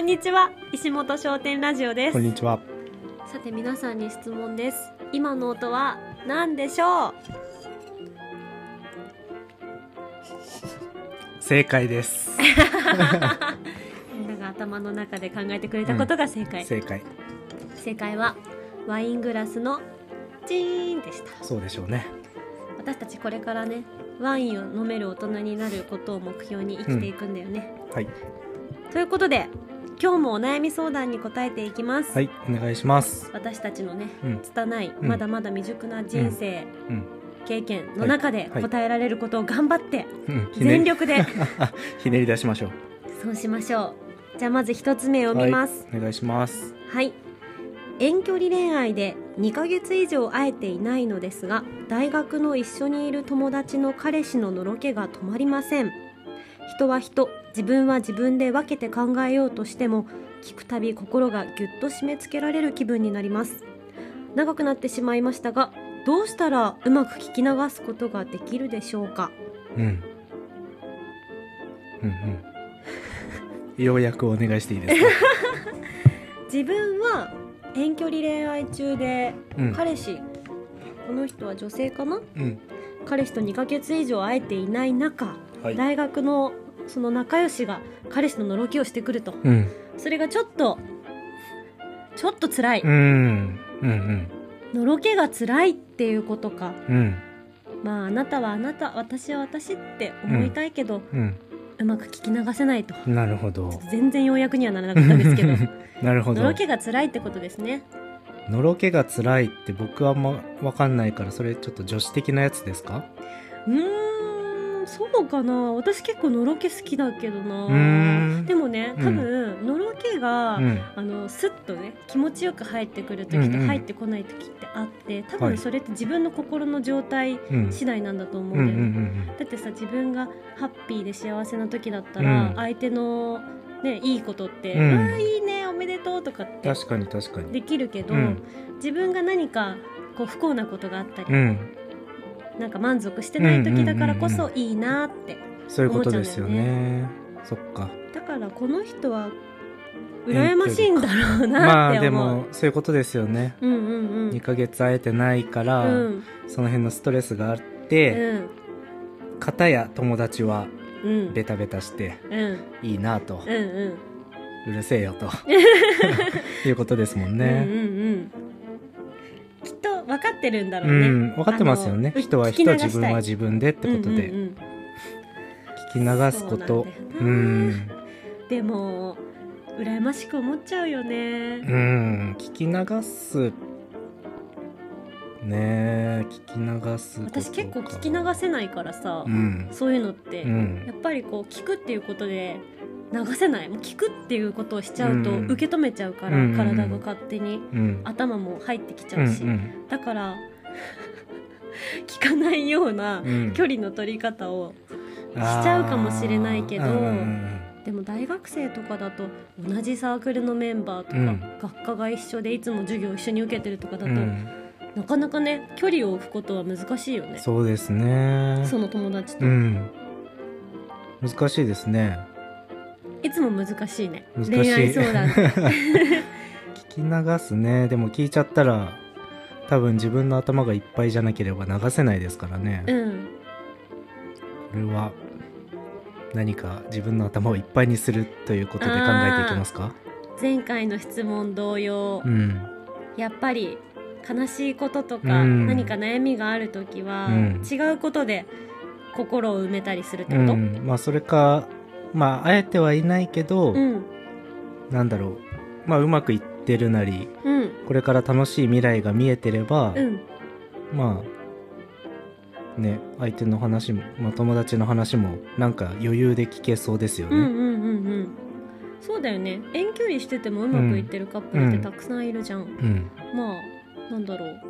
んにちは石本商店ラジオですこんにちは。さて皆さんに質問です今の音は何でしょう？正解です。みんなが頭の中で考えてくれたことが正解、正解。正解はワイングラスのチーンでしたそうでしょうね。私たちこれからねワインを飲める大人になることを目標に生きていくんだよね、はい。ということで今日もお悩み相談に答えていきます、はい、お願いします。私たちのねうん。拙い、うん。まだまだ未熟な人生、うん。経験の中ではい。答えられることを頑張って全力で。ひねり出しましょう。そうしましょう。じゃあまず一つ目を見ます。お願いします。はい、遠距離恋愛で2ヶ月以上会えていないのですが大学の一緒にいる友達の彼氏ののろけが止まりません。人は人自分は自分で分けて考えようとしても聞くたび心がぎゅっと締め付けられる気分になります長くなってしまいましたがどうしたらうまく聞き流すことができるでしょうか？うん。うんうん。ようやくお願いしていいですか？自分は遠距離恋愛中でうん。彼氏この人は女性かなうん。彼氏と2ヶ月以上会えていない中、はい。大学のその仲良しが彼氏ののろけをしてくるとうん。それがちょっとちょっと辛い、うん。うん。のろけが辛いっていうことかうん。うん。まああなたはあなた私は私って思いたいけど、ううん。まく聞き流せないとなるほど。全然要約にはならなかったんですけど なるほどのろ。けが辛いってことですねのろけが辛いって僕はあんまわかんないから、それちょっと女子的なやつですか？うーんそうかな。私結構のろけ好きだけどな。でもね多分、のろけが、うん。あのスッとね気持ちよく入ってくる時と入ってこない時ってあって多はい。分それって自分の心の状態うん。次第なんだと思ううんんだよね、だってさ自分がハッピーで幸せな時だったら、うん。相手のねいいことって「うん。ああいいねおめでとう」とかって確かに確かに。できるけど、うん。自分が何かこう不幸なことがあったり、うん。なんか満足してない時だからこそいいなってそういうことですよね。そっか。だからこの人は羨ましいんだろうまあでなって思う。もそういうことですよね。うんうんうん2ヶ月会えてないから、うんその辺のストレスがあっうて、ん片や友達はうんベタベタしてうんいいなと、うんうんうるせえよと いうことですもんね。うんうんうん分かってるんだろううね。ん、分かってますよね。人は人、自分は自分でってことで、うんうんうん。聞き流すこと。そうんでも羨ましく思っちゃうようね。ん、聞き流す。ね。え、聞き流す。私結構聞き流せないからさ、うん、そういうのって、うん。やっぱりこう聞くっていうことで流せない。もう聞くっていうことをしちゃうとうん。受け止めちゃうから、うん。体が勝手にうん、頭も入ってきちうん、ゃうし、うんだから 聞かないようなうん。距離の取り方をしちゃうかもしれないけどでも大学生とかだと同じサークルのメンバーとか、うん。学科が一緒でいつも授業を一緒に受けてるとかだと、うん。なかなかね距離を置くことは難しいよね。そうですね。その友達と、うん。難しいですね。いつも難しいね。恋愛相談 聞き流すね。でも聞いちゃったら、多分自分の頭がいっぱいじゃなければ流せないですからね。うんこれは、何か自分の頭をいっぱいにするということで考えていきますか？前回の質問同様、うん。やっぱり悲しいこととか、うん何か悩みがある時は、うん違うことで心を埋めたりするってうこと、ん。まあ、それか、まあ、あえてはいないけど、うん。なんだろう。まあ、うまくいってるなり、うん。これから楽しい未来が見えてれば、うん。まあね相手の話も、まあ、友達の話もなんか余裕で聞けそうですよね。うんうんうんうん。そうだよね。遠距離しててもうまくいってるカップルってたくさんいるじゃん、うん。まあなんだろう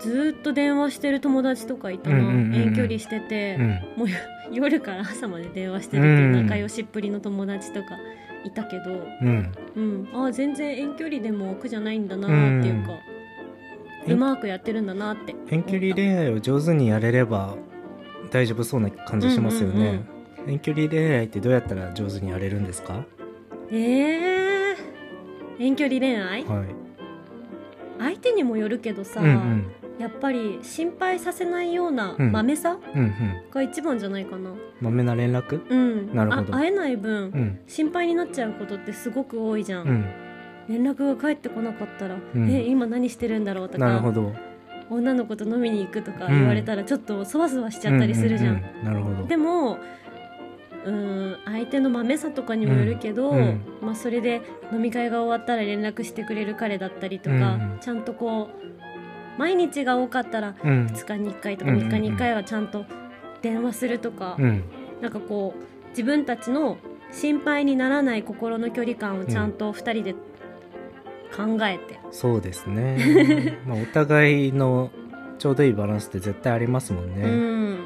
ずーっと電話してる友達とかいたな、うんうんうんうん。遠距離してて、うん。もう夜から朝まで電話してるっていう仲良しっぷりの友達とかいたけど、うん。うん、ああ全然遠距離でも苦じゃないんだなーっていうか、ううん。まくやってるんだなって。遠距離恋愛を上手にやれれば大丈夫そうな感じしますよね、うんうん。遠距離恋愛ってどうやったら上手にやれるんですか？えー、遠距離恋愛？はい。相手にもよるけどさ、うんうんやっぱり心配させないようなうん。豆さうんうん。が一番じゃないかな。まめな連絡？うん。なるほど。あ会えない分、うん。心配になっちゃうことってすごく多いじゃん、うん。連絡が返ってこなかったら、うん。え今何してるんだろうとかなるほど。女の子と飲みに行くとか言われたらちょっとそわそわしちゃったりするじゃん,、うううん。なるほど。でもうーん相手の豆さとかにもよるけど、うんうん。まあ、それで飲み会が終わったら連絡してくれる彼だったりとか、うん。ちゃんとこう毎日が多かったらうん。2日に1回とかうんうんうん。3日に1回はちゃんと電話するとか、うん。なんかこう自分たちの心配にならない心の距離感をちゃんと2人で考えて、そうですね。まあお互いのちょうどいいバランスって絶対ありますもんうねん。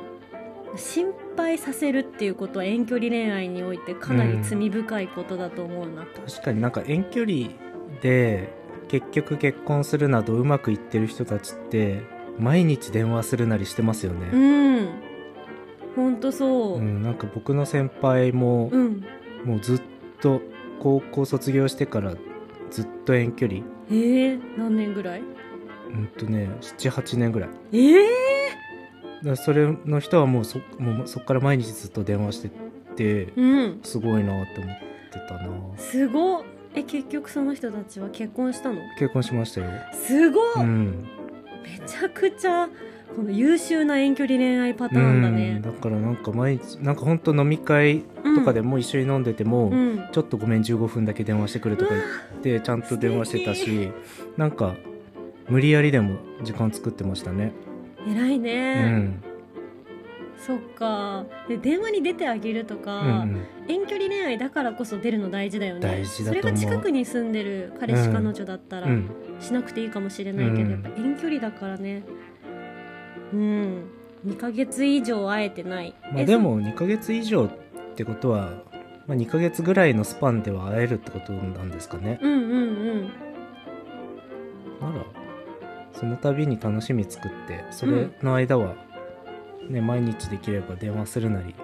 心配させるっていうことは遠距離恋愛においてかなり罪深いことだと思うな、確かになんか遠距離で結局結婚するなどうまくいってる人たちって毎日電話するなりしてますようね、ん。ほんとそう。う、んなんか僕の先輩も、うん、もうずっと高校卒業してからずっと遠距離。えー、何年ぐらい？うんとね78年ぐらい。えー、だからそれの人はもうそもうそっから毎日ずっと電話しててうん。すごいなって思ってたな。すごっえ結局その人たちは結婚したの？結婚しましたよ。すごっ、うん。めちゃくちゃこの優秀な遠距離恋愛パターンだうん。ねだからなんか毎日なんかほんと飲み会とかでも一緒に飲んでても、うん。ちょっとごめん15分だけ電話してくるとか言ってちゃんと電話してたしなんか無理やりでも時間作ってましたね。偉いうね、んそっか。で電話に出てあげるとか、うんうん。遠距離恋愛だからこそ出るの大事だよね。大事だと思う。それが近くに住んでる彼氏、うん彼女だったらうん。しなくていいかもしれないけど、うん。やっぱ遠距離だからね。うん。2ヶ月以上会えてない、えまあでも2ヶ月以上ってことは、まあ、2ヶ月ぐらいのスパンでは会えるってことなんですかね。そうんうんうん。ならその度に楽しみ作ってそれの間は、ね毎日できれば電話するなり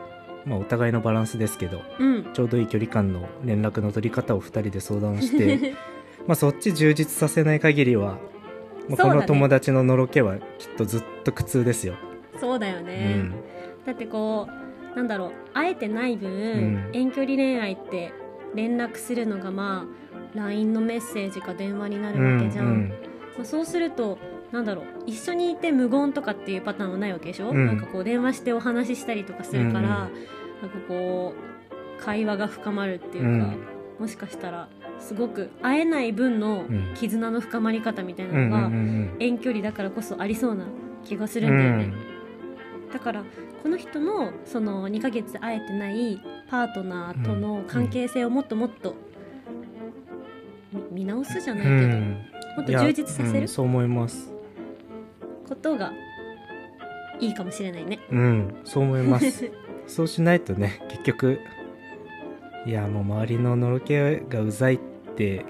まあお互いのバランスですけどうん。ちょうどいい距離感の連絡の取り方を2人で相談して まあそっち充実させない限りは、まあ、この友達ののろけはきっとずっと苦痛ですよ。そうだようね、ん。だってこうなんだろう会えてない分、ん。遠距離恋愛って連絡するのがまあ LINE のメッセージか電話になるわけじゃん、うん。まあ、そうするとなんだろう一緒にいて無言とかっていうパターンはないわけでしょ、うん。なんかこう電話してお話ししたりとかするから、うんうんなんかこう会話が深まるっていうか、うん。もしかしたらすごく会えない分のうん絆の深まり方みたいなのがうん遠距離だからこそありそうな気がすうるんだよね。んだからこの人のその2ヶ月会えてないパートナーとの関係性をもっともっとみ見直すじゃないけど、うん。もっと充実させる？そう思いますことがいいかもしれないね。うんそう思います。そうしないとね結局いやもう周りののろけがうざいって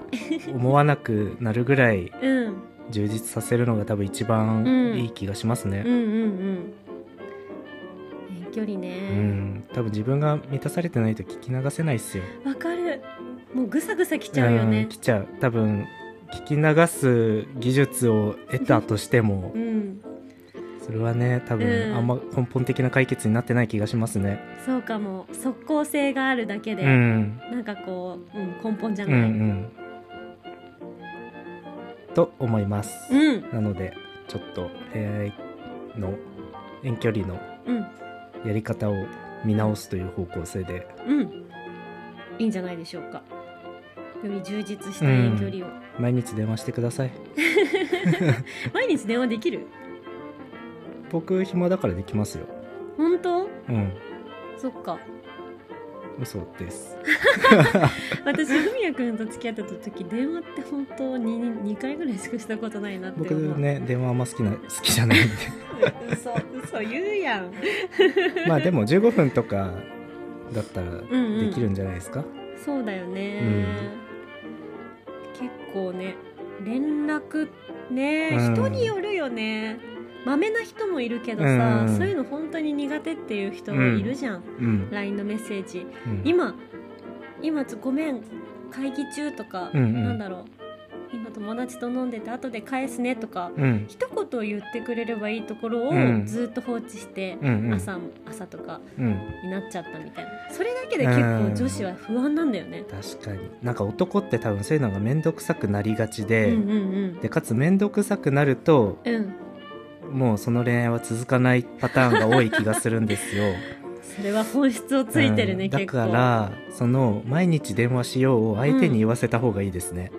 思わなくなるぐらい うん、充実させるのが多分一番うん。いい気がしますね。うんうんうん。遠距離うね。ん多分自分が満たされてないと聞き流せないっすよわ、かるもうぐさぐさきちゃうよねん来ちゃう多分聞き流す技術を得たとしてもうん。それはね多うん。分あんま根本的な解決になってない気がしますね。そうかも。即効性があるだけで、うん。なんかこう、うん、根本じゃうんうない、ん。と思います。うん。なのでちょっと恋愛の遠距離のうん。やり方を見直すという方向性で。うん。いいんじゃないでしょうかより充実した遠距離を、毎日電話してください。毎日電話できる？僕暇だからできますよ。本当？うん。そっか。嘘です。私文也君と付き合ってた時電話って本当に 2, 回ぐらいしかしたことないなって僕ね電話あんま好きな好きじゃないんで。嘘嘘言うやん。まあでも15分とかだったらんうん。できるんじゃないですか、そうだよね、結構ね連絡ね、うん。人によるよね。まめな人もいるけどさ、うん。そういうの本当に苦手っていう人いるじゃん、うん。LINE のメッセージ。うん。今今つごめん会議中とか、うんうん。なんだろう今友達と飲んでて後で返すねとかうん。一言言ってくれればいいところをうん。ずっと放置して、うんうん。朝朝とかうん。になっちゃったみたいな。それだけで結構女子は不安なんだよね。確かに。なんか男って多分そういうのが面倒くさくなりがちで、うんうんでかつ面倒くさくなるとうん。うんもうその恋愛は続かないパターンが多い気がするんですよ。それは本質をついてるね、うん。だからその毎日電話しようを相手に言わせた方がいいですね、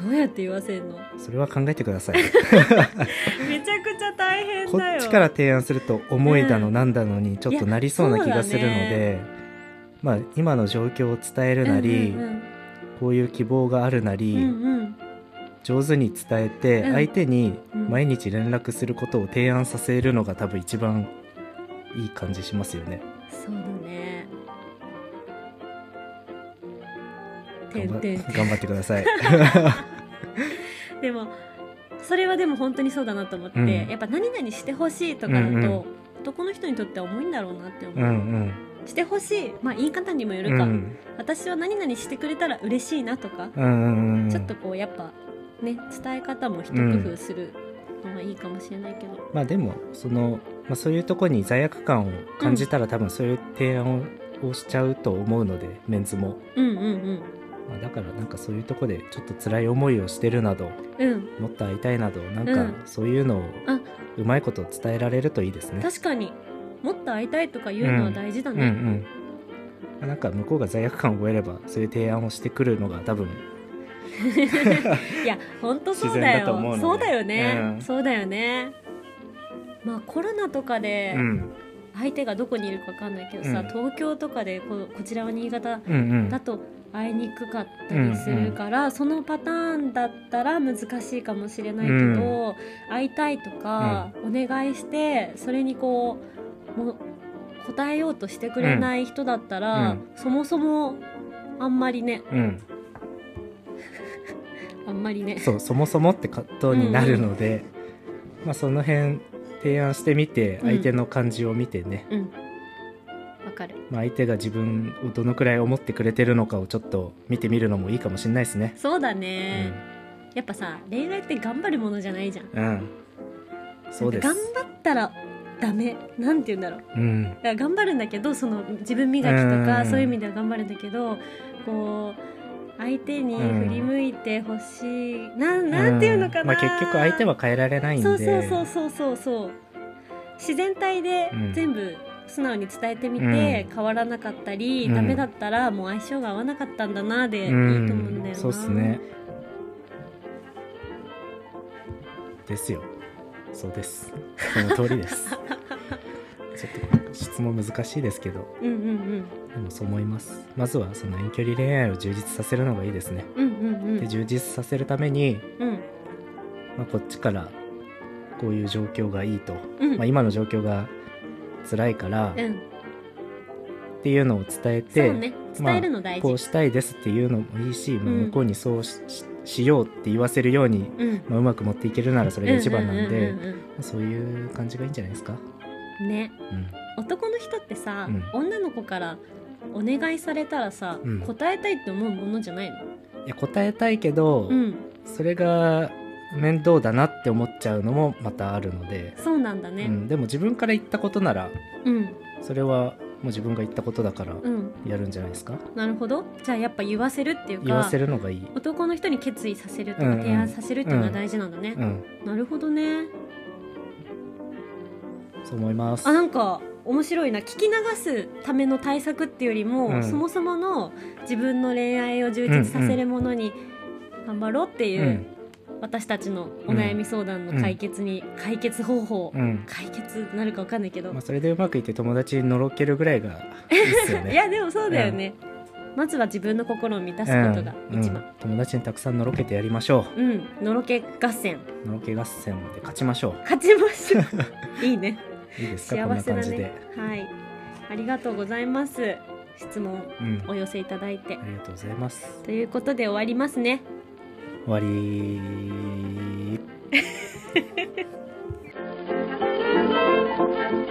どうやって言わせるの？それは考えてください。めちゃくちゃ大変こだよ。っちから提案すると思いだのうんなんだのにちょっとなりそうな気がするのいやそうだで、まあ今の状況を伝えるなり、うんうん。こういう希望があるなり、うんうん。上手に伝えてうん。相手にうん。毎日連絡することを提案させるのが多分一番いい感じしますよね。そうだね頑張ってください。でもそれはでも本当にそうだなと思って、うん。やっぱ何々してほしいとかだと、うんうん。男の人にとっては重いんだろうなって思う。んう、うん。してほしい。まあ言い方にもようるか、ん。私は何々してくれたら嬉しいなとか、うんうんうんちょっとこうやっぱね伝え方も一工夫するのがいいかもしれないけど、まあでもその、まあ、そういうとこに罪悪感を感じたら、多分そういう提案をしちゃうと思うのでメンズも、うんうんまあ、だからなんかそういうとこでちょっと辛い思いをしてるなどうん。うんもっと会いたいなどなんかうん。そういうのをあ。うまいこと伝えられるといいですね。確かに。もっと会いたいとか言うのは大事だうんうね、んなんか向こうが罪悪感を覚えればそういう提案をしてくるのが多分 いや本当そう自だよ。然だと思うので。そうだよね、うん。そうだよね。まあコロナとかでうん。相手がどこにいるか分かんないけどさ、うん。東京とかでここちらは新潟うんうん。だと会いにくかったりするから、そのパターンだったら難しいかもしれないけど、会いたいとか、お願いしてそれにこうも答えようとしてくれない人だったら、うん。そもそもあんまりね。うん。あんまりね。そうそもそもって葛藤になるので、まあその辺提案してみてうん。相手の感じを見てね、うん。わかる。まあ、相手が自分をどのくらい思ってくれてるのかをちょっと見てみるのもいいかもしれないですね。そうだね、やっぱさ恋愛って頑張るものじゃないじゃん。うん、うん、そうです。頑張ったらダメ。なんて言うんだろう。うん。頑張るんだけどその自分磨きとかうん。そういう意味では頑張るんだけどこう相手に振り向いてほしい、なん。なんていうのかな、んまあ、結局相手は変えられないんで。そうそうそうそうそうそう。自然体でうん。全部素直に伝えてみて、うん。変わらなかったり、うん。ダメだったらもう相性が合わなかったんだなでいいとう思うんだよな、そうっすね。ですよ。そうです。その通りです。ちょっと質問難しいですけど。うんうんでもそう思います。まずはその遠距離恋愛を充実させるのがいいですね。うんうんうんうん。で充実させるために、うん。まあ、こっちからこういう状況がいいと、うん。まあ、今の状況が辛いからっうん。ていうのを伝えそて、うね。まあ伝えるの大事、こうしたいですっていうのもいいし、まあうん向こうにそうしししようって言わせるように、うん。まあ、うまく持っていけるならそれが一番なんで、そういう感じがいいんじゃないですか？うんね。うん。男の人ってさ、うん。女の子からお願いされたらさ、うん。答えたいって思うものじゃないの？いや答えたいけど、うん。それが面倒だなって思っちゃうのもまたあるので、そうなんだね。うん、でも自分から言ったことならうん。それはもう自分が言ったことだからうん、やるんじゃないですか、なるほど。じゃあやっぱ言わせるっていうか言わせるのがいい、男の人に決意させるとうんうん。か提案させるっていうのが大事なんだね、うん、なるほどね。そう思います。あなんか面白いな。聞き流すための対策っていうよりも、うん。そもそもの自分の恋愛を充実させるものに頑張ろうっていう、うん私たちのお悩み相談の解決に、解決方法、うん。解決なるかわかんないけど、まあ、それでうまくいって友達にのろけるぐらいがいいですよね。いやでもそうだよね、まずは自分の心を満たすことがうん一番。うん。友達にたくさんのろけてやりましょう。ん、のろけ合戦。うのろけ合戦で勝ちましょ勝ちましょう。いいね。ういいですか？幸せだな感じで、ね。はい。ありがとうございます。質問うん、お寄せいただいて。ありがとうございます。ということで終わりますね終わり。